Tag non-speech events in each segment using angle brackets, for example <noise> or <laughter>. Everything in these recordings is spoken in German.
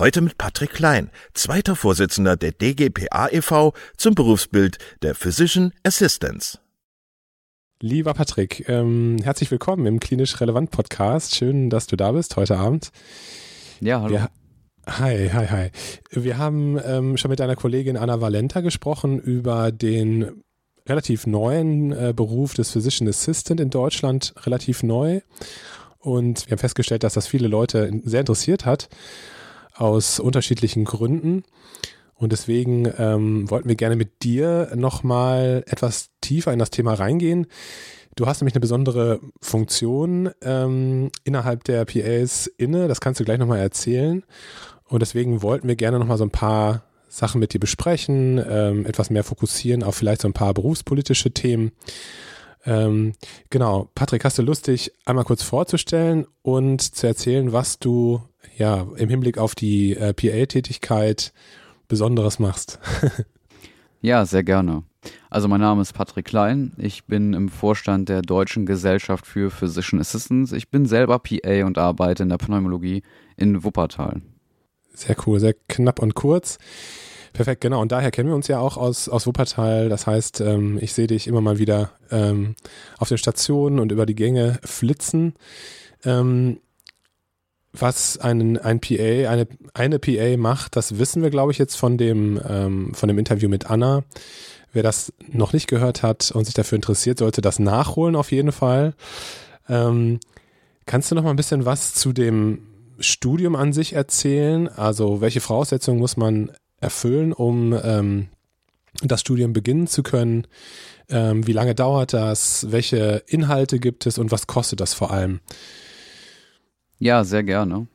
Heute mit Patrick Klein, zweiter Vorsitzender der DGPA e.V. zum Berufsbild der Physician Assistants. Lieber Patrick, ähm, herzlich willkommen im Klinisch Relevant Podcast. Schön, dass du da bist heute Abend. Ja, hallo. Wir, hi, hi, hi. Wir haben ähm, schon mit deiner Kollegin Anna Valenta gesprochen über den relativ neuen äh, Beruf des Physician Assistant in Deutschland, relativ neu. Und wir haben festgestellt, dass das viele Leute sehr interessiert hat aus unterschiedlichen Gründen. Und deswegen ähm, wollten wir gerne mit dir nochmal etwas tiefer in das Thema reingehen. Du hast nämlich eine besondere Funktion ähm, innerhalb der PAs inne, das kannst du gleich nochmal erzählen. Und deswegen wollten wir gerne nochmal so ein paar Sachen mit dir besprechen, ähm, etwas mehr fokussieren auf vielleicht so ein paar berufspolitische Themen. Ähm, genau, Patrick, hast du Lust, dich einmal kurz vorzustellen und zu erzählen, was du ja im Hinblick auf die äh, PA-Tätigkeit Besonderes machst? <laughs> ja, sehr gerne. Also mein Name ist Patrick Klein. Ich bin im Vorstand der Deutschen Gesellschaft für Physician Assistants. Ich bin selber PA und arbeite in der Pneumologie in Wuppertal. Sehr cool, sehr knapp und kurz. Perfekt, genau. Und daher kennen wir uns ja auch aus, aus Wuppertal. Das heißt, ähm, ich sehe dich immer mal wieder ähm, auf den Stationen und über die Gänge flitzen. Ähm, was einen, ein PA, eine, eine PA macht, das wissen wir, glaube ich, jetzt von dem, ähm, von dem Interview mit Anna. Wer das noch nicht gehört hat und sich dafür interessiert, sollte das nachholen auf jeden Fall. Ähm, kannst du noch mal ein bisschen was zu dem Studium an sich erzählen? Also welche Voraussetzungen muss man erfüllen, um ähm, das Studium beginnen zu können? Ähm, wie lange dauert das? Welche Inhalte gibt es und was kostet das vor allem? Ja, sehr gerne.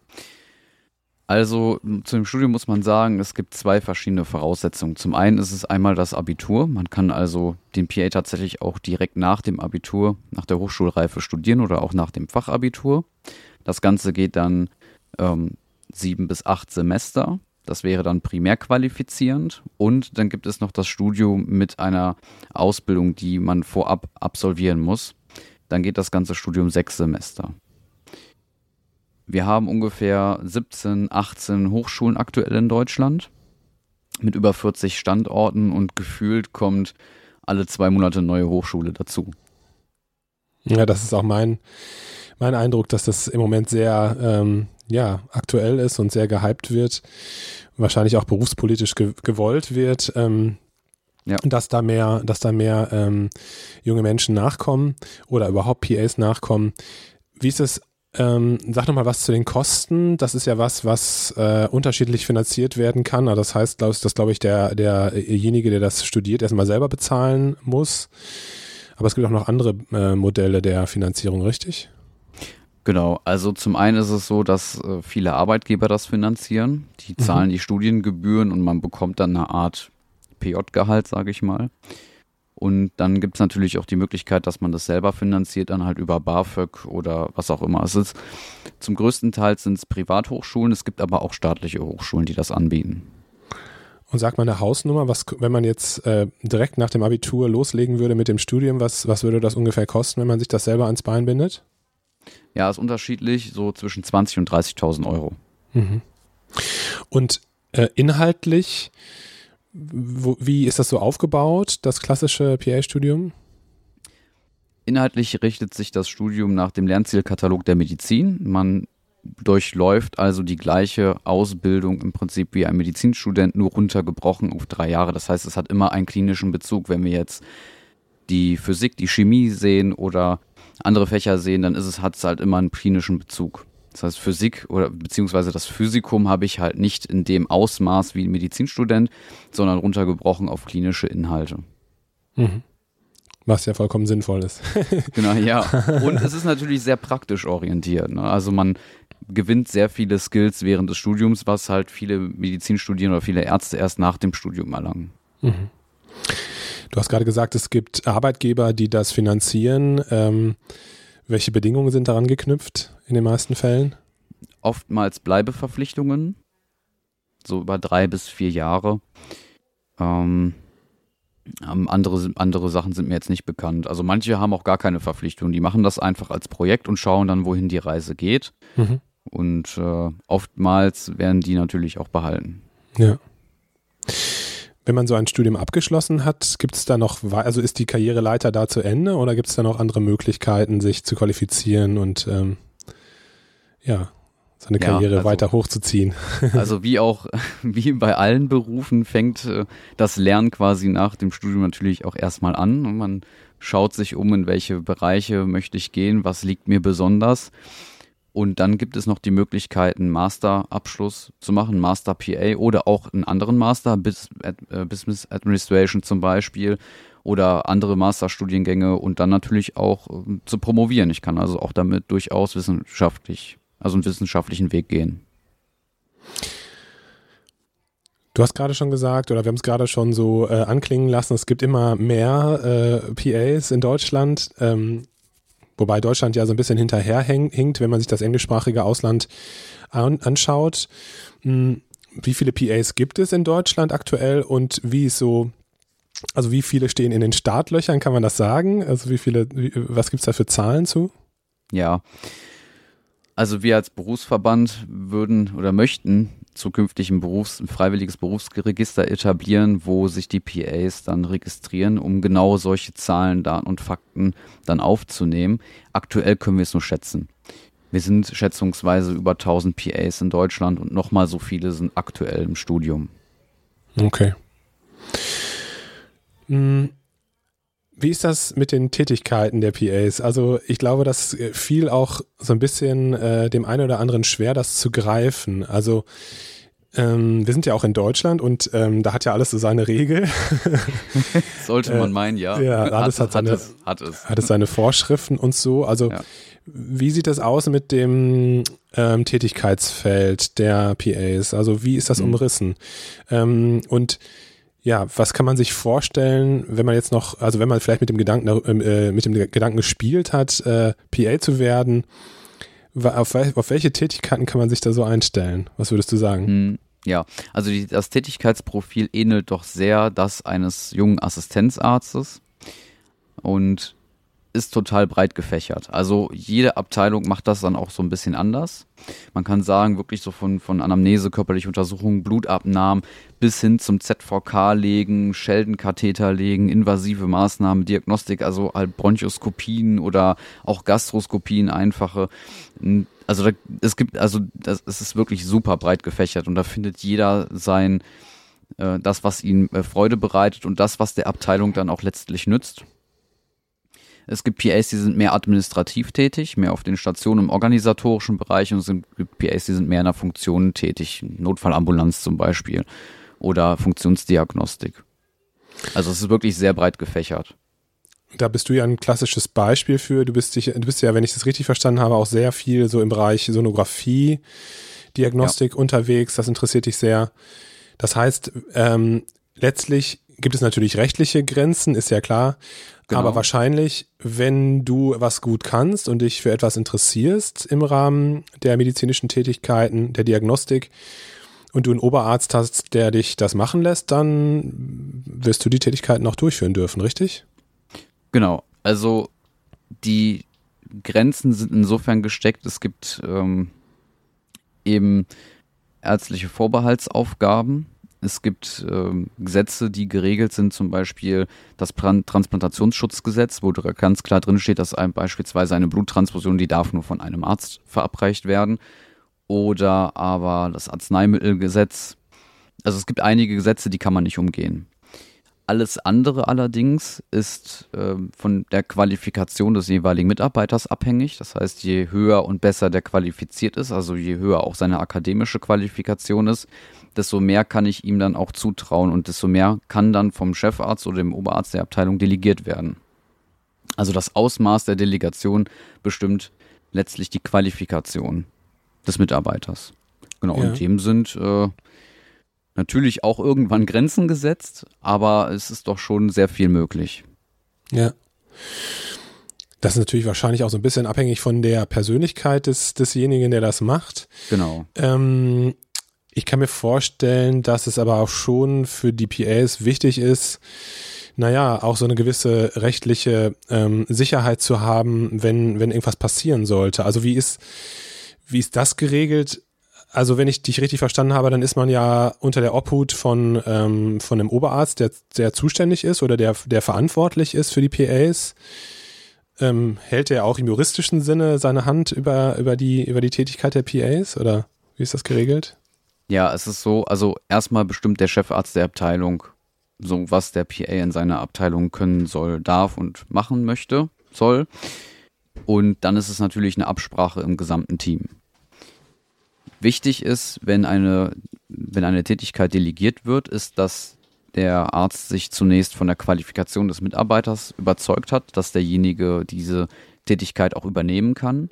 Also zu dem Studium muss man sagen, es gibt zwei verschiedene Voraussetzungen. Zum einen ist es einmal das Abitur. Man kann also den PA tatsächlich auch direkt nach dem Abitur, nach der Hochschulreife studieren oder auch nach dem Fachabitur. Das Ganze geht dann ähm, sieben bis acht Semester. Das wäre dann primär qualifizierend. Und dann gibt es noch das Studium mit einer Ausbildung, die man vorab absolvieren muss. Dann geht das ganze Studium sechs Semester. Wir haben ungefähr 17, 18 Hochschulen aktuell in Deutschland mit über 40 Standorten und gefühlt kommt alle zwei Monate eine neue Hochschule dazu. Ja, das ist auch mein, mein Eindruck, dass das im Moment sehr ähm, ja, aktuell ist und sehr gehypt wird, wahrscheinlich auch berufspolitisch ge gewollt wird, ähm, ja. dass da mehr, dass da mehr ähm, junge Menschen nachkommen oder überhaupt PAs nachkommen. Wie ist es? Ähm, sag nochmal was zu den Kosten. Das ist ja was, was äh, unterschiedlich finanziert werden kann. Also das heißt, glaub, dass, glaube ich, der, derjenige, der das studiert, erstmal selber bezahlen muss. Aber es gibt auch noch andere äh, Modelle der Finanzierung, richtig? Genau, also zum einen ist es so, dass äh, viele Arbeitgeber das finanzieren. Die mhm. zahlen mhm. die Studiengebühren und man bekommt dann eine Art PJ-Gehalt, sage ich mal. Und dann gibt es natürlich auch die Möglichkeit, dass man das selber finanziert, dann halt über BAföG oder was auch immer es ist. Zum größten Teil sind es Privathochschulen, es gibt aber auch staatliche Hochschulen, die das anbieten. Und sag mal eine Hausnummer, was, wenn man jetzt äh, direkt nach dem Abitur loslegen würde mit dem Studium, was, was würde das ungefähr kosten, wenn man sich das selber ans Bein bindet? Ja, ist unterschiedlich, so zwischen 20.000 und 30.000 Euro. Mhm. Und äh, inhaltlich, wo, wie ist das so aufgebaut, das klassische PA-Studium? Inhaltlich richtet sich das Studium nach dem Lernzielkatalog der Medizin. Man durchläuft also die gleiche Ausbildung im Prinzip wie ein Medizinstudent, nur runtergebrochen auf drei Jahre. Das heißt, es hat immer einen klinischen Bezug. Wenn wir jetzt die Physik, die Chemie sehen oder andere Fächer sehen, dann ist es, hat es halt immer einen klinischen Bezug. Das heißt, Physik oder beziehungsweise das Physikum habe ich halt nicht in dem Ausmaß wie ein Medizinstudent, sondern runtergebrochen auf klinische Inhalte. Mhm. Was ja vollkommen sinnvoll ist. <laughs> genau, ja. Und es ist natürlich sehr praktisch orientiert. Ne? Also man gewinnt sehr viele Skills während des Studiums, was halt viele Medizinstudierende oder viele Ärzte erst nach dem Studium erlangen. Mhm. Du hast gerade gesagt, es gibt Arbeitgeber, die das finanzieren. Ähm, welche Bedingungen sind daran geknüpft in den meisten Fällen? Oftmals Bleibeverpflichtungen, so über drei bis vier Jahre. Ähm, ähm, andere, andere Sachen sind mir jetzt nicht bekannt. Also manche haben auch gar keine Verpflichtung. Die machen das einfach als Projekt und schauen dann, wohin die Reise geht. Mhm. Und äh, oftmals werden die natürlich auch behalten. Ja. Wenn man so ein Studium abgeschlossen hat, gibt es da noch, also ist die Karriereleiter da zu Ende oder gibt es da noch andere Möglichkeiten, sich zu qualifizieren und ähm, ja, seine Karriere ja, also, weiter hochzuziehen. <laughs> Also wie auch, <laughs> wie bei allen Berufen fängt äh, das Lernen quasi nach dem Studium natürlich auch erstmal an und man schaut sich um, in welche Bereiche möchte ich gehen, was liegt mir besonders. Und dann gibt es noch die Möglichkeit, einen Masterabschluss zu machen, Master PA oder auch einen anderen Master, äh, Business Administration zum Beispiel oder andere Masterstudiengänge und dann natürlich auch ähm, zu promovieren. Ich kann also auch damit durchaus wissenschaftlich, also einen wissenschaftlichen Weg gehen. Du hast gerade schon gesagt, oder wir haben es gerade schon so äh, anklingen lassen, es gibt immer mehr äh, PAs in Deutschland. Ähm, Wobei Deutschland ja so ein bisschen hinterherhinkt, wenn man sich das englischsprachige Ausland an, anschaut. Hm, wie viele PAs gibt es in Deutschland aktuell und wie ist so, also wie viele stehen in den Startlöchern, kann man das sagen? Also wie viele, was gibt es da für Zahlen zu? Ja, also wir als Berufsverband würden oder möchten zukünftig ein, Berufs-, ein freiwilliges Berufsregister etablieren, wo sich die PAs dann registrieren, um genau solche Zahlen, Daten und Fakten dann aufzunehmen. Aktuell können wir es nur schätzen. Wir sind schätzungsweise über 1000 PAs in Deutschland und nochmal so viele sind aktuell im Studium. Okay. Hm. Wie ist das mit den Tätigkeiten der PAs? Also ich glaube, das fiel auch so ein bisschen äh, dem einen oder anderen schwer, das zu greifen. Also ähm, wir sind ja auch in Deutschland und ähm, da hat ja alles so seine Regel. <laughs> Sollte man äh, meinen, ja. Ja, alles hat, hat, seine, hat, es, hat, es. hat es seine Vorschriften und so. Also ja. wie sieht das aus mit dem ähm, Tätigkeitsfeld der PAs? Also wie ist das mhm. umrissen? Ähm, und ja, was kann man sich vorstellen, wenn man jetzt noch, also wenn man vielleicht mit dem Gedanken, äh, mit dem Gedanken gespielt hat, äh, PA zu werden, auf, auf, welche Tätigkeiten kann man sich da so einstellen? Was würdest du sagen? Hm, ja, also die, das Tätigkeitsprofil ähnelt doch sehr das eines jungen Assistenzarztes und ist total breit gefächert. Also jede Abteilung macht das dann auch so ein bisschen anders. Man kann sagen, wirklich so von, von Anamnese, körperliche Untersuchungen, Blutabnahmen bis hin zum ZVK legen, Scheldenkatheter legen, invasive Maßnahmen, Diagnostik, also halt Bronchoskopien oder auch Gastroskopien, einfache. Also da, es gibt, also das, es ist wirklich super breit gefächert und da findet jeder sein, äh, das, was ihm äh, Freude bereitet und das, was der Abteilung dann auch letztlich nützt. Es gibt PAs, die sind mehr administrativ tätig, mehr auf den Stationen im organisatorischen Bereich und es gibt PAs, die sind mehr in der Funktion tätig, Notfallambulanz zum Beispiel oder Funktionsdiagnostik. Also es ist wirklich sehr breit gefächert. Da bist du ja ein klassisches Beispiel für. Du bist, dich, du bist ja, wenn ich das richtig verstanden habe, auch sehr viel so im Bereich Sonographie, Diagnostik ja. unterwegs. Das interessiert dich sehr. Das heißt, ähm, letztlich gibt es natürlich rechtliche Grenzen, ist ja klar. Genau. Aber wahrscheinlich, wenn du was gut kannst und dich für etwas interessierst im Rahmen der medizinischen Tätigkeiten, der Diagnostik und du einen Oberarzt hast, der dich das machen lässt, dann wirst du die Tätigkeiten auch durchführen dürfen, richtig? Genau. Also die Grenzen sind insofern gesteckt, es gibt ähm, eben ärztliche Vorbehaltsaufgaben es gibt ähm, Gesetze, die geregelt sind, zum Beispiel das Transplantationsschutzgesetz, wo ganz klar drin steht, dass ein, beispielsweise eine Bluttransfusion, die darf nur von einem Arzt verabreicht werden. oder aber das Arzneimittelgesetz. Also es gibt einige Gesetze, die kann man nicht umgehen. Alles andere allerdings ist äh, von der Qualifikation des jeweiligen Mitarbeiters abhängig. Das heißt, je höher und besser der qualifiziert ist, also je höher auch seine akademische Qualifikation ist, desto mehr kann ich ihm dann auch zutrauen und desto mehr kann dann vom Chefarzt oder dem Oberarzt der Abteilung delegiert werden. Also das Ausmaß der Delegation bestimmt letztlich die Qualifikation des Mitarbeiters. Genau, ja. und dem sind äh, natürlich auch irgendwann Grenzen gesetzt, aber es ist doch schon sehr viel möglich. Ja. Das ist natürlich wahrscheinlich auch so ein bisschen abhängig von der Persönlichkeit des, desjenigen, der das macht. Genau. Ähm, ich kann mir vorstellen, dass es aber auch schon für die PAs wichtig ist, naja, auch so eine gewisse rechtliche ähm, Sicherheit zu haben, wenn, wenn irgendwas passieren sollte. Also wie ist, wie ist das geregelt? Also wenn ich dich richtig verstanden habe, dann ist man ja unter der Obhut von, ähm, von einem Oberarzt, der, der zuständig ist oder der, der verantwortlich ist für die PAs. Ähm, hält er auch im juristischen Sinne seine Hand über, über, die, über die Tätigkeit der PAs oder wie ist das geregelt? Ja, es ist so, also erstmal bestimmt der Chefarzt der Abteilung, so was der PA in seiner Abteilung können soll, darf und machen möchte, soll. Und dann ist es natürlich eine Absprache im gesamten Team. Wichtig ist, wenn eine, wenn eine Tätigkeit delegiert wird, ist, dass der Arzt sich zunächst von der Qualifikation des Mitarbeiters überzeugt hat, dass derjenige diese Tätigkeit auch übernehmen kann.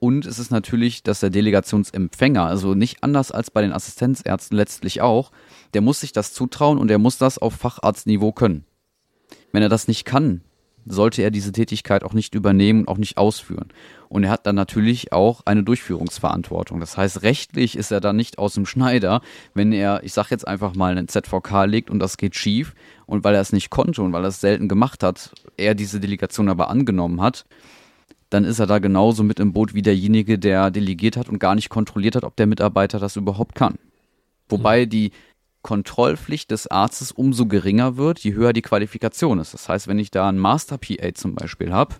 Und es ist natürlich, dass der Delegationsempfänger, also nicht anders als bei den Assistenzärzten letztlich auch, der muss sich das zutrauen und er muss das auf Facharztniveau können. Wenn er das nicht kann, sollte er diese Tätigkeit auch nicht übernehmen und auch nicht ausführen. Und er hat dann natürlich auch eine Durchführungsverantwortung. Das heißt, rechtlich ist er dann nicht aus dem Schneider, wenn er, ich sag jetzt einfach mal, einen ZVK legt und das geht schief und weil er es nicht konnte und weil er es selten gemacht hat, er diese Delegation aber angenommen hat, dann ist er da genauso mit im Boot wie derjenige, der delegiert hat und gar nicht kontrolliert hat, ob der Mitarbeiter das überhaupt kann. Wobei die Kontrollpflicht des Arztes umso geringer wird, je höher die Qualifikation ist. Das heißt, wenn ich da einen Master PA zum Beispiel habe,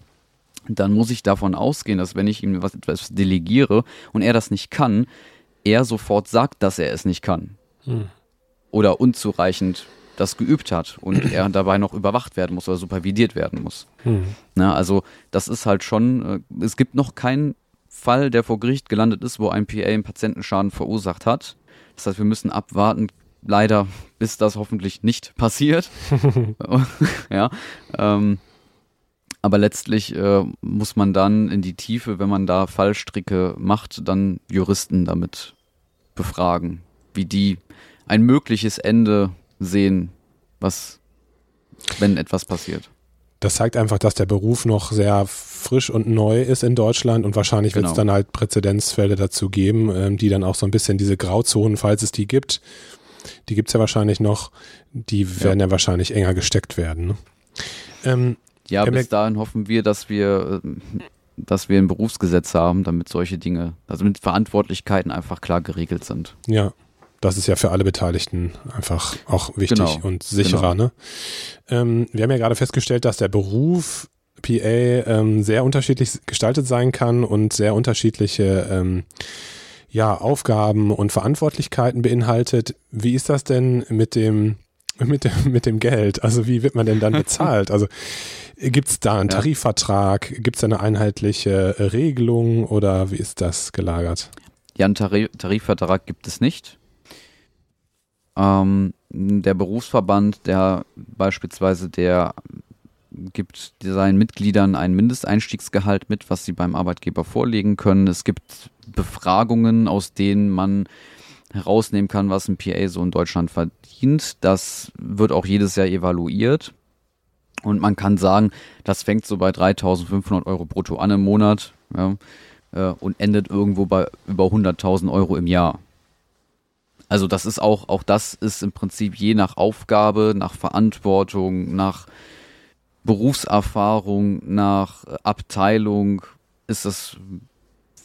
dann muss ich davon ausgehen, dass wenn ich ihm was, etwas delegiere und er das nicht kann, er sofort sagt, dass er es nicht kann. Hm. Oder unzureichend das geübt hat und <clears throat> er dabei noch überwacht werden muss oder supervidiert werden muss. Hm. Na, also das ist halt schon, äh, es gibt noch keinen Fall, der vor Gericht gelandet ist, wo ein PA einen Patientenschaden verursacht hat. Das heißt, wir müssen abwarten, leider, bis das hoffentlich nicht passiert. <laughs> <laughs> ja. Ähm, aber letztlich äh, muss man dann in die Tiefe, wenn man da Fallstricke macht, dann Juristen damit befragen, wie die ein mögliches Ende sehen, was, wenn etwas passiert. Das zeigt einfach, dass der Beruf noch sehr frisch und neu ist in Deutschland und wahrscheinlich genau. wird es dann halt Präzedenzfälle dazu geben, ähm, die dann auch so ein bisschen diese Grauzonen, falls es die gibt, die gibt es ja wahrscheinlich noch, die werden ja, ja wahrscheinlich enger gesteckt werden. Ne? Ähm, ja, bis dahin hoffen wir, dass wir, äh, dass wir ein Berufsgesetz haben, damit solche Dinge, also mit Verantwortlichkeiten einfach klar geregelt sind. Ja, das ist ja für alle Beteiligten einfach auch wichtig genau, und sicherer. Genau. Ne? Ähm, wir haben ja gerade festgestellt, dass der Beruf PA ähm, sehr unterschiedlich gestaltet sein kann und sehr unterschiedliche ähm, ja, Aufgaben und Verantwortlichkeiten beinhaltet. Wie ist das denn mit dem, <laughs> mit dem, mit dem Geld? Also wie wird man denn dann bezahlt? Also gibt es da einen Tarifvertrag? Gibt es da eine einheitliche Regelung oder wie ist das gelagert? Ja, einen Tarif Tarifvertrag gibt es nicht. Ähm, der Berufsverband, der beispielsweise der gibt seinen Mitgliedern ein Mindesteinstiegsgehalt mit, was sie beim Arbeitgeber vorlegen können. Es gibt Befragungen, aus denen man herausnehmen kann, was ein PA so in Deutschland verdient. Das wird auch jedes Jahr evaluiert. Und man kann sagen, das fängt so bei 3500 Euro brutto an im Monat ja, äh, und endet irgendwo bei über 100.000 Euro im Jahr. Also das ist auch, auch das ist im Prinzip je nach Aufgabe, nach Verantwortung, nach Berufserfahrung, nach Abteilung ist das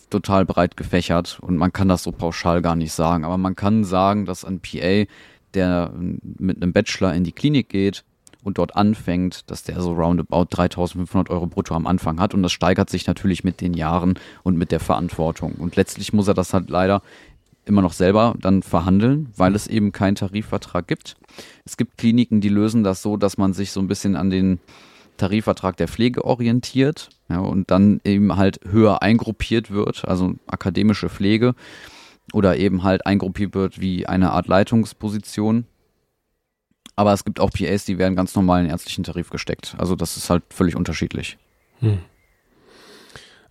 total breit gefächert und man kann das so pauschal gar nicht sagen. Aber man kann sagen, dass ein PA, der mit einem Bachelor in die Klinik geht und dort anfängt, dass der so roundabout 3500 Euro brutto am Anfang hat und das steigert sich natürlich mit den Jahren und mit der Verantwortung. Und letztlich muss er das halt leider immer noch selber dann verhandeln, weil es eben keinen Tarifvertrag gibt. Es gibt Kliniken, die lösen das so, dass man sich so ein bisschen an den Tarifvertrag der Pflege orientiert ja, und dann eben halt höher eingruppiert wird, also akademische Pflege oder eben halt eingruppiert wird wie eine Art Leitungsposition. Aber es gibt auch PAs, die werden ganz normal in den ärztlichen Tarif gesteckt. Also das ist halt völlig unterschiedlich. Hm.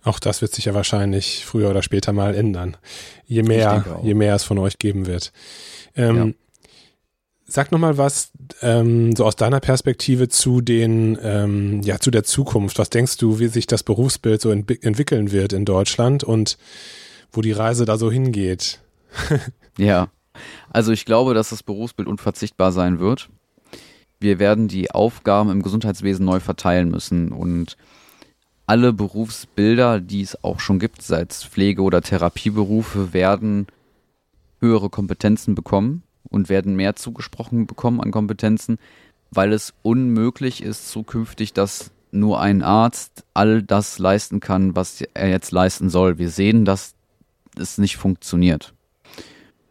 Auch das wird sich ja wahrscheinlich früher oder später mal ändern. Je mehr, je mehr es von euch geben wird. Ähm, ja. Sag nochmal was, ähm, so aus deiner Perspektive zu den, ähm, ja, zu der Zukunft. Was denkst du, wie sich das Berufsbild so ent entwickeln wird in Deutschland und wo die Reise da so hingeht? <laughs> ja. Also ich glaube, dass das Berufsbild unverzichtbar sein wird. Wir werden die Aufgaben im Gesundheitswesen neu verteilen müssen und alle Berufsbilder, die es auch schon gibt, sei es Pflege- oder Therapieberufe, werden höhere Kompetenzen bekommen und werden mehr zugesprochen bekommen an Kompetenzen, weil es unmöglich ist zukünftig, dass nur ein Arzt all das leisten kann, was er jetzt leisten soll. Wir sehen, dass es nicht funktioniert.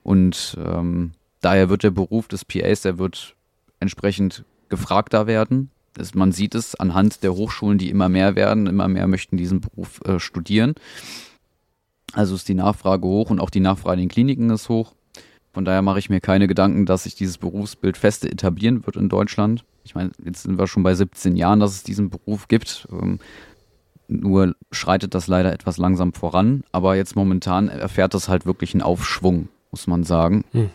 Und ähm, daher wird der Beruf des PAs, der wird entsprechend gefragter werden. Das, man sieht es anhand der Hochschulen, die immer mehr werden, immer mehr möchten diesen Beruf äh, studieren. Also ist die Nachfrage hoch und auch die Nachfrage in den Kliniken ist hoch. Von daher mache ich mir keine Gedanken, dass sich dieses Berufsbild feste etablieren wird in Deutschland. Ich meine, jetzt sind wir schon bei 17 Jahren, dass es diesen Beruf gibt. Ähm, nur schreitet das leider etwas langsam voran. Aber jetzt momentan erfährt das halt wirklich einen Aufschwung muss man sagen. Hm.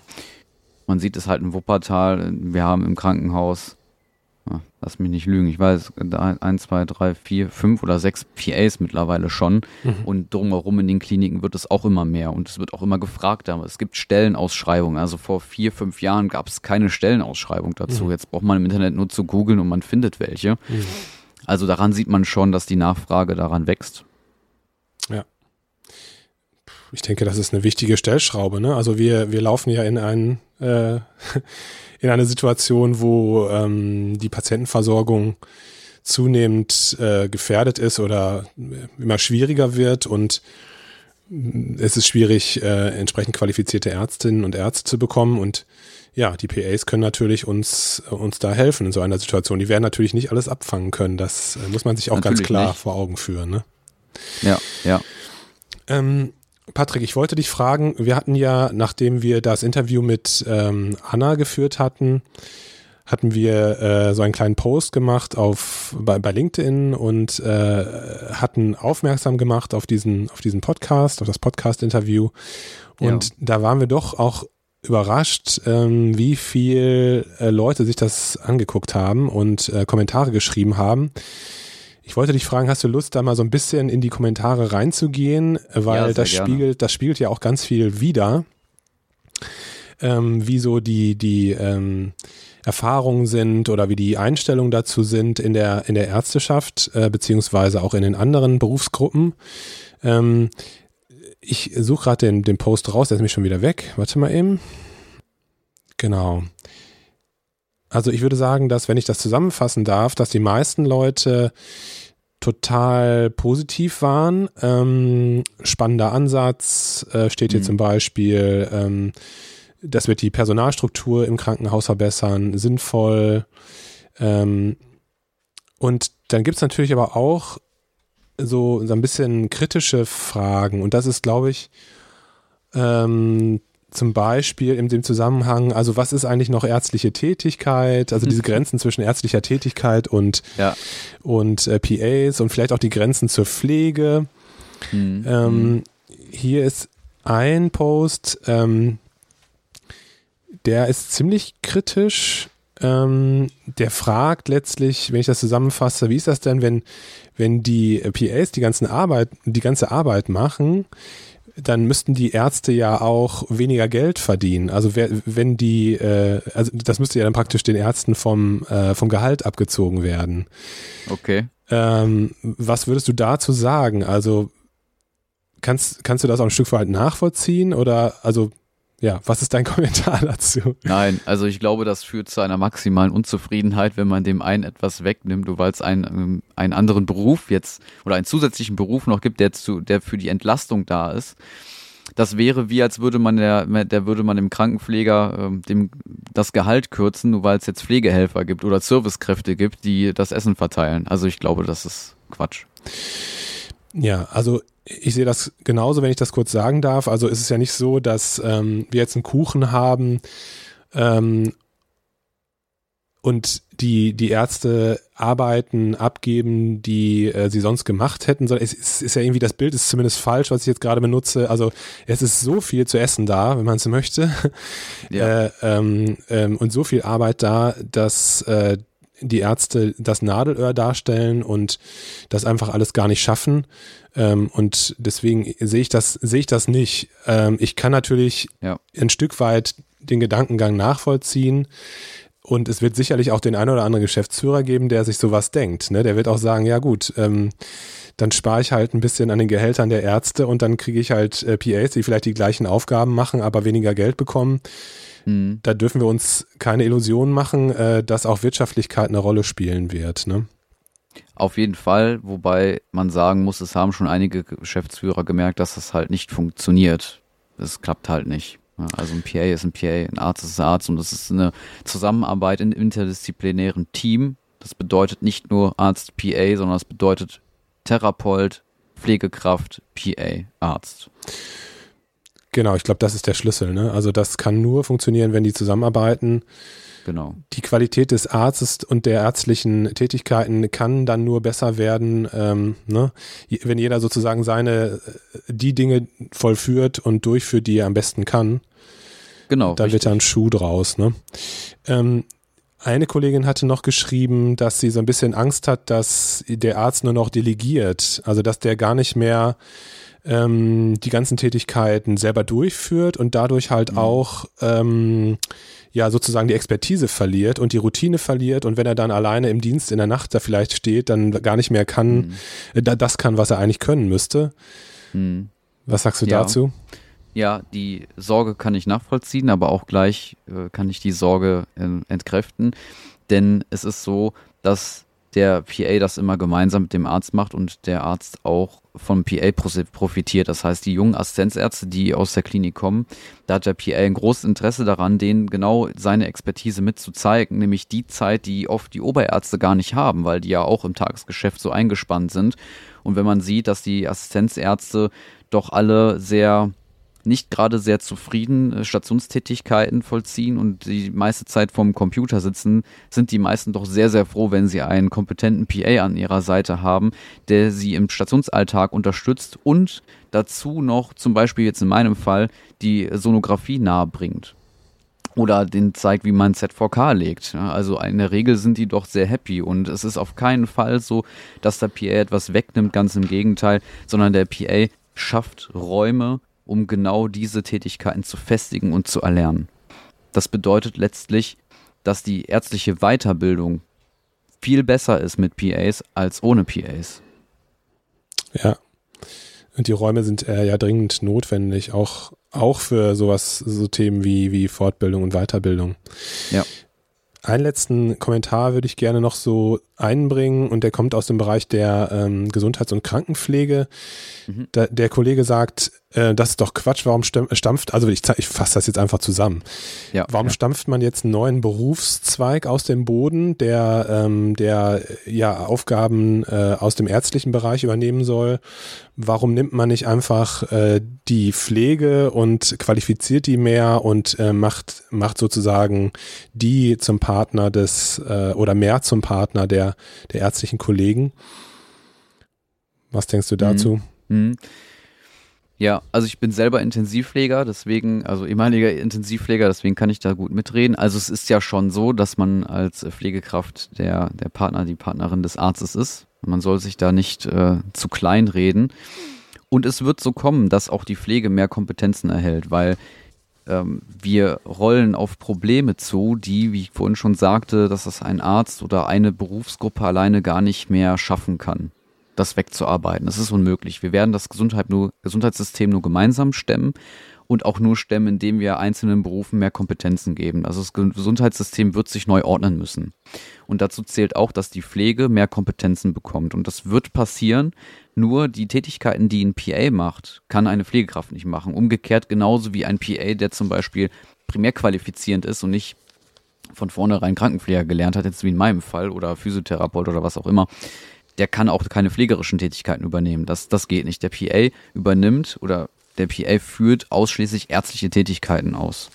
Man sieht es halt in Wuppertal. Wir haben im Krankenhaus, lass mich nicht lügen, ich weiß, ein, zwei, drei, vier, fünf oder sechs PAs mittlerweile schon. Mhm. Und drumherum in den Kliniken wird es auch immer mehr und es wird auch immer gefragter. Es gibt Stellenausschreibungen. Also vor vier, fünf Jahren gab es keine Stellenausschreibung dazu. Mhm. Jetzt braucht man im Internet nur zu googeln und man findet welche. Mhm. Also daran sieht man schon, dass die Nachfrage daran wächst ich denke, das ist eine wichtige Stellschraube. Ne? Also wir, wir laufen ja in, ein, äh, <laughs> in eine Situation, wo ähm, die Patientenversorgung zunehmend äh, gefährdet ist oder immer schwieriger wird und es ist schwierig, äh, entsprechend qualifizierte Ärztinnen und Ärzte zu bekommen und ja, die PAs können natürlich uns, uns da helfen in so einer Situation. Die werden natürlich nicht alles abfangen können. Das äh, muss man sich auch natürlich ganz klar nicht. vor Augen führen. Ne? Ja, ja. Ähm, Patrick, ich wollte dich fragen, wir hatten ja, nachdem wir das Interview mit ähm, Anna geführt hatten, hatten wir äh, so einen kleinen Post gemacht auf bei, bei LinkedIn und äh, hatten aufmerksam gemacht auf diesen auf diesen Podcast, auf das Podcast-Interview und ja. da waren wir doch auch überrascht, ähm, wie viel äh, Leute sich das angeguckt haben und äh, Kommentare geschrieben haben. Ich wollte dich fragen, hast du Lust, da mal so ein bisschen in die Kommentare reinzugehen, weil ja, das spiegelt, das spiegelt ja auch ganz viel wider, ähm, wie so die, die ähm, Erfahrungen sind oder wie die Einstellungen dazu sind in der, in der Ärzteschaft, äh, beziehungsweise auch in den anderen Berufsgruppen. Ähm, ich suche gerade den, den Post raus, der ist nämlich schon wieder weg. Warte mal eben. Genau. Also ich würde sagen, dass, wenn ich das zusammenfassen darf, dass die meisten Leute total positiv waren. Ähm, spannender Ansatz äh, steht hier mhm. zum Beispiel, ähm, das wird die Personalstruktur im Krankenhaus verbessern, sinnvoll. Ähm, und dann gibt es natürlich aber auch so, so ein bisschen kritische Fragen. Und das ist, glaube ich, ähm, zum Beispiel in dem Zusammenhang, also was ist eigentlich noch ärztliche Tätigkeit, also diese mhm. Grenzen zwischen ärztlicher Tätigkeit und, ja. und äh, PAs und vielleicht auch die Grenzen zur Pflege. Mhm. Ähm, hier ist ein Post, ähm, der ist ziemlich kritisch. Ähm, der fragt letztlich, wenn ich das zusammenfasse, wie ist das denn, wenn, wenn die PAs die ganzen Arbeit, die ganze Arbeit machen, dann müssten die Ärzte ja auch weniger Geld verdienen. Also wer, wenn die, äh, also das müsste ja dann praktisch den Ärzten vom, äh, vom Gehalt abgezogen werden. Okay. Ähm, was würdest du dazu sagen? Also kannst, kannst du das auch ein Stück weit nachvollziehen oder also ja, was ist dein <laughs> Kommentar dazu? Nein, also ich glaube, das führt zu einer maximalen Unzufriedenheit, wenn man dem einen etwas wegnimmt, weil es einen, ähm, einen anderen Beruf jetzt oder einen zusätzlichen Beruf noch gibt, der, zu, der für die Entlastung da ist. Das wäre wie, als würde man der, der würde man dem Krankenpfleger ähm, dem das Gehalt kürzen, nur weil es jetzt Pflegehelfer gibt oder Servicekräfte gibt, die das Essen verteilen. Also ich glaube, das ist Quatsch. Ja, also ich sehe das genauso, wenn ich das kurz sagen darf. Also ist es ja nicht so, dass ähm, wir jetzt einen Kuchen haben ähm, und die, die Ärzte Arbeiten abgeben, die äh, sie sonst gemacht hätten. Es ist, ist ja irgendwie, das Bild ist zumindest falsch, was ich jetzt gerade benutze. Also es ist so viel zu essen da, wenn man es <laughs> möchte. Ja. Äh, ähm, ähm, und so viel Arbeit da, dass äh, die Ärzte das Nadelöhr darstellen und das einfach alles gar nicht schaffen. Ähm, und deswegen sehe ich das, sehe ich das nicht. Ähm, ich kann natürlich ja. ein Stück weit den Gedankengang nachvollziehen. Und es wird sicherlich auch den einen oder anderen Geschäftsführer geben, der sich sowas denkt. Ne? Der wird auch sagen, ja gut, ähm, dann spare ich halt ein bisschen an den Gehältern der Ärzte und dann kriege ich halt äh, PAs, die vielleicht die gleichen Aufgaben machen, aber weniger Geld bekommen. Mhm. Da dürfen wir uns keine Illusionen machen, äh, dass auch Wirtschaftlichkeit eine Rolle spielen wird. Ne? Auf jeden Fall, wobei man sagen muss, es haben schon einige Geschäftsführer gemerkt, dass das halt nicht funktioniert. Das klappt halt nicht. Also ein PA ist ein PA, ein Arzt ist ein Arzt und das ist eine Zusammenarbeit in interdisziplinären Team. Das bedeutet nicht nur Arzt, PA, sondern das bedeutet Therapeut, Pflegekraft, PA, Arzt. Genau, ich glaube, das ist der Schlüssel. Ne? Also das kann nur funktionieren, wenn die zusammenarbeiten. Genau. Die Qualität des Arztes und der ärztlichen Tätigkeiten kann dann nur besser werden, ähm, ne? wenn jeder sozusagen seine die Dinge vollführt und durchführt, die er am besten kann. Genau. Da wird dann Schuh draus. Ne? Ähm, eine Kollegin hatte noch geschrieben, dass sie so ein bisschen Angst hat, dass der Arzt nur noch delegiert, also dass der gar nicht mehr ähm, die ganzen Tätigkeiten selber durchführt und dadurch halt mhm. auch ähm, ja sozusagen die Expertise verliert und die Routine verliert und wenn er dann alleine im Dienst in der Nacht da vielleicht steht, dann gar nicht mehr kann, mhm. äh, das kann, was er eigentlich können müsste. Mhm. Was sagst du ja. dazu? Ja, die Sorge kann ich nachvollziehen, aber auch gleich äh, kann ich die Sorge äh, entkräften, denn es ist so, dass der PA das immer gemeinsam mit dem Arzt macht und der Arzt auch vom PA profitiert. Das heißt, die jungen Assistenzärzte, die aus der Klinik kommen, da hat der PA ein großes Interesse daran, denen genau seine Expertise mitzuzeigen, nämlich die Zeit, die oft die Oberärzte gar nicht haben, weil die ja auch im Tagesgeschäft so eingespannt sind. Und wenn man sieht, dass die Assistenzärzte doch alle sehr nicht gerade sehr zufrieden äh, Stationstätigkeiten vollziehen und die meiste Zeit vorm Computer sitzen, sind die meisten doch sehr, sehr froh, wenn sie einen kompetenten PA an ihrer Seite haben, der sie im Stationsalltag unterstützt und dazu noch zum Beispiel jetzt in meinem Fall die Sonographie nahe bringt oder den zeigt, wie man ZVK legt. also in der Regel sind die doch sehr happy und es ist auf keinen Fall so, dass der PA etwas wegnimmt, ganz im Gegenteil, sondern der PA schafft Räume, um genau diese Tätigkeiten zu festigen und zu erlernen. Das bedeutet letztlich, dass die ärztliche Weiterbildung viel besser ist mit PAs als ohne PAs. Ja. Und die Räume sind äh, ja dringend notwendig, auch, auch für sowas, so Themen wie, wie Fortbildung und Weiterbildung. Ja. Einen letzten Kommentar würde ich gerne noch so einbringen und der kommt aus dem Bereich der ähm, Gesundheits- und Krankenpflege. Mhm. Da, der Kollege sagt, äh, das ist doch Quatsch, warum stampft, also ich, ich fasse das jetzt einfach zusammen. Ja, warum ja. stampft man jetzt einen neuen Berufszweig aus dem Boden, der, ähm, der ja Aufgaben äh, aus dem ärztlichen Bereich übernehmen soll? Warum nimmt man nicht einfach äh, die Pflege und qualifiziert die mehr und äh, macht, macht sozusagen die zum Partner des äh, oder mehr zum Partner der, der ärztlichen Kollegen? Was denkst du dazu? Mhm. Mhm. Ja, also ich bin selber Intensivpfleger, deswegen, also ehemaliger Intensivpfleger, deswegen kann ich da gut mitreden. Also es ist ja schon so, dass man als Pflegekraft der, der Partner, die Partnerin des Arztes ist. Man soll sich da nicht äh, zu klein reden. Und es wird so kommen, dass auch die Pflege mehr Kompetenzen erhält, weil ähm, wir rollen auf Probleme zu, die, wie ich vorhin schon sagte, dass das ein Arzt oder eine Berufsgruppe alleine gar nicht mehr schaffen kann das wegzuarbeiten. Das ist unmöglich. Wir werden das Gesundheit nur, Gesundheitssystem nur gemeinsam stemmen und auch nur stemmen, indem wir einzelnen Berufen mehr Kompetenzen geben. Also das Gesundheitssystem wird sich neu ordnen müssen. Und dazu zählt auch, dass die Pflege mehr Kompetenzen bekommt. Und das wird passieren. Nur die Tätigkeiten, die ein PA macht, kann eine Pflegekraft nicht machen. Umgekehrt genauso wie ein PA, der zum Beispiel primär qualifizierend ist und nicht von vornherein Krankenpfleger gelernt hat, jetzt wie in meinem Fall, oder Physiotherapeut oder was auch immer, der kann auch keine pflegerischen Tätigkeiten übernehmen. Das, das geht nicht. Der PA übernimmt oder der PA führt ausschließlich ärztliche Tätigkeiten aus.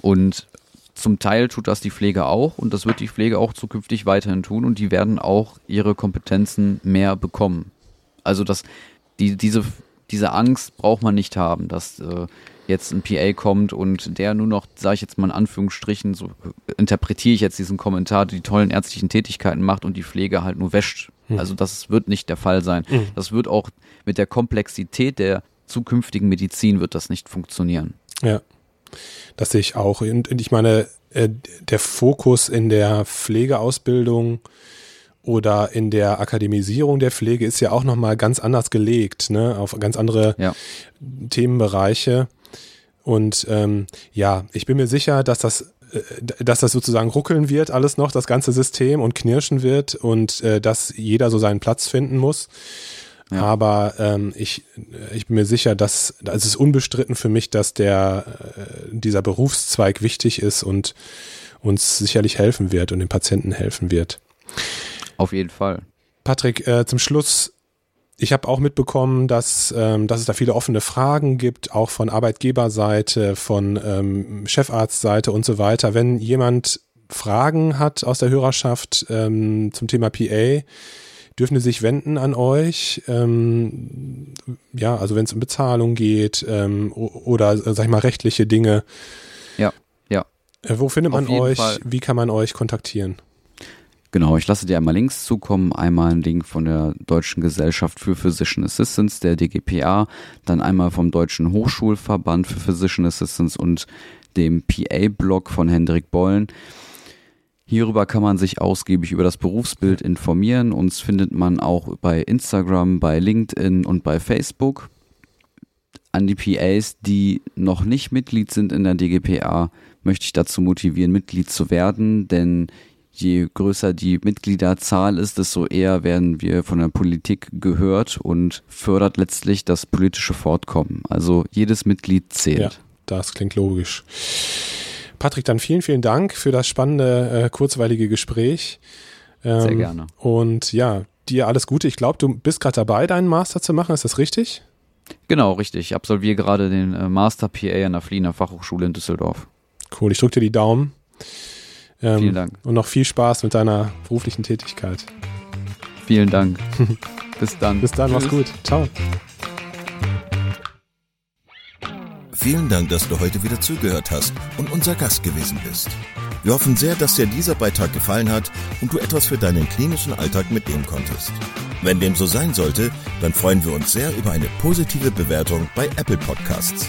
Und zum Teil tut das die Pflege auch und das wird die Pflege auch zukünftig weiterhin tun und die werden auch ihre Kompetenzen mehr bekommen. Also das, die, diese, diese Angst braucht man nicht haben, dass äh, jetzt ein PA kommt und der nur noch, sage ich jetzt mal in Anführungsstrichen, so interpretiere ich jetzt diesen Kommentar, die tollen ärztlichen Tätigkeiten macht und die Pflege halt nur wäscht. Hm. Also das wird nicht der Fall sein. Hm. Das wird auch mit der Komplexität der zukünftigen Medizin wird das nicht funktionieren. Ja. Das sehe ich auch. Und, ich meine, äh, der Fokus in der Pflegeausbildung oder in der Akademisierung der Pflege ist ja auch nochmal ganz anders gelegt, ne? auf ganz andere ja. Themenbereiche. Und ähm, ja, ich bin mir sicher, dass das äh, dass das sozusagen ruckeln wird, alles noch, das ganze System und knirschen wird und äh, dass jeder so seinen Platz finden muss. Ja. Aber ähm, ich, ich bin mir sicher, dass also es ist unbestritten für mich, dass der äh, dieser Berufszweig wichtig ist und uns sicherlich helfen wird und den Patienten helfen wird. Auf jeden Fall. Patrick, äh, zum Schluss, ich habe auch mitbekommen, dass, ähm, dass es da viele offene Fragen gibt, auch von Arbeitgeberseite, von ähm, Chefarztseite und so weiter. Wenn jemand Fragen hat aus der Hörerschaft ähm, zum Thema PA, dürfen die sich wenden an euch. Ähm, ja, also wenn es um Bezahlung geht ähm, oder, äh, sag ich mal, rechtliche Dinge. Ja, ja. Äh, wo findet man euch? Fall. Wie kann man euch kontaktieren? Genau, ich lasse dir einmal Links zukommen. Einmal ein Link von der Deutschen Gesellschaft für Physician Assistance, der DGPA, dann einmal vom Deutschen Hochschulverband für Physician Assistance und dem PA-Blog von Hendrik Bollen. Hierüber kann man sich ausgiebig über das Berufsbild informieren. Uns findet man auch bei Instagram, bei LinkedIn und bei Facebook. An die PAs, die noch nicht Mitglied sind in der DGPA, möchte ich dazu motivieren, Mitglied zu werden, denn je größer die Mitgliederzahl ist, desto eher werden wir von der Politik gehört und fördert letztlich das politische Fortkommen. Also jedes Mitglied zählt. Ja, das klingt logisch. Patrick, dann vielen, vielen Dank für das spannende, äh, kurzweilige Gespräch. Ähm, Sehr gerne. Und ja, dir alles Gute. Ich glaube, du bist gerade dabei, deinen Master zu machen. Ist das richtig? Genau, richtig. Ich absolviere gerade den äh, Master PA an der Fliener Fachhochschule in Düsseldorf. Cool, ich drücke dir die Daumen. Ähm, Vielen Dank. Und noch viel Spaß mit deiner beruflichen Tätigkeit. Vielen Dank. <laughs> Bis dann. Bis dann, Tschüss. mach's gut. Ciao. Vielen Dank, dass du heute wieder zugehört hast und unser Gast gewesen bist. Wir hoffen sehr, dass dir dieser Beitrag gefallen hat und du etwas für deinen klinischen Alltag mitnehmen konntest. Wenn dem so sein sollte, dann freuen wir uns sehr über eine positive Bewertung bei Apple Podcasts.